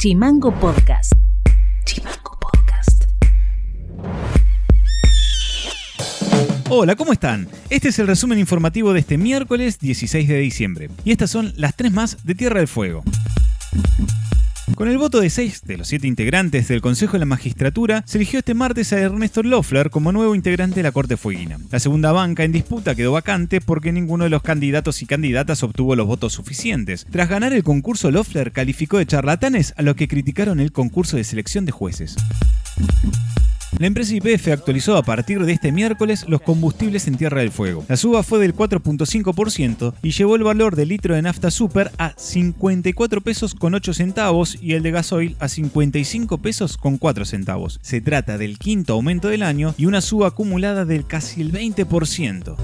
Chimango Podcast. Chimango Podcast. Hola, ¿cómo están? Este es el resumen informativo de este miércoles 16 de diciembre. Y estas son las tres más de Tierra del Fuego. Con el voto de seis de los siete integrantes del Consejo de la Magistratura, se eligió este martes a Ernesto Loeffler como nuevo integrante de la Corte Fueguina. La segunda banca en disputa quedó vacante porque ninguno de los candidatos y candidatas obtuvo los votos suficientes. Tras ganar el concurso, Loeffler calificó de charlatanes a los que criticaron el concurso de selección de jueces. La empresa YPF actualizó a partir de este miércoles los combustibles en Tierra del Fuego. La suba fue del 4.5% y llevó el valor del litro de nafta super a 54 pesos con 8 centavos y el de gasoil a 55 pesos con 4 centavos. Se trata del quinto aumento del año y una suba acumulada del casi el 20%.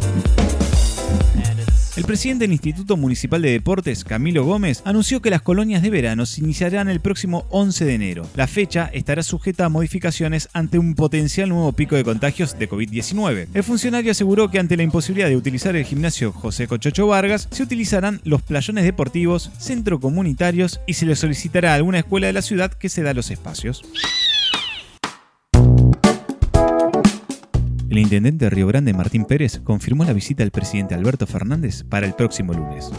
El presidente del Instituto Municipal de Deportes, Camilo Gómez, anunció que las colonias de verano se iniciarán el próximo 11 de enero. La fecha estará sujeta a modificaciones ante un potencial nuevo pico de contagios de COVID-19. El funcionario aseguró que ante la imposibilidad de utilizar el gimnasio José Cochocho Vargas, se utilizarán los playones deportivos, centro comunitarios y se le solicitará a alguna escuela de la ciudad que se da los espacios. El intendente de Río Grande, Martín Pérez, confirmó la visita del presidente Alberto Fernández para el próximo lunes.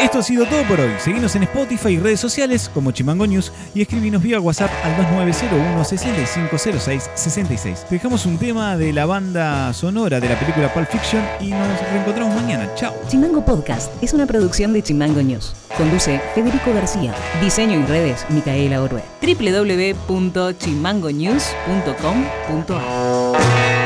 Esto ha sido todo por hoy. Seguinos en Spotify y redes sociales como Chimango News y escribinos vía WhatsApp al 2901 6506 66. Te dejamos un tema de la banda sonora de la película Pulp Fiction y nos reencontramos mañana. Chao. Chimango Podcast es una producción de Chimango News. Conduce Federico García. Diseño y redes Micaela Orue. www.chimangonews.com.ar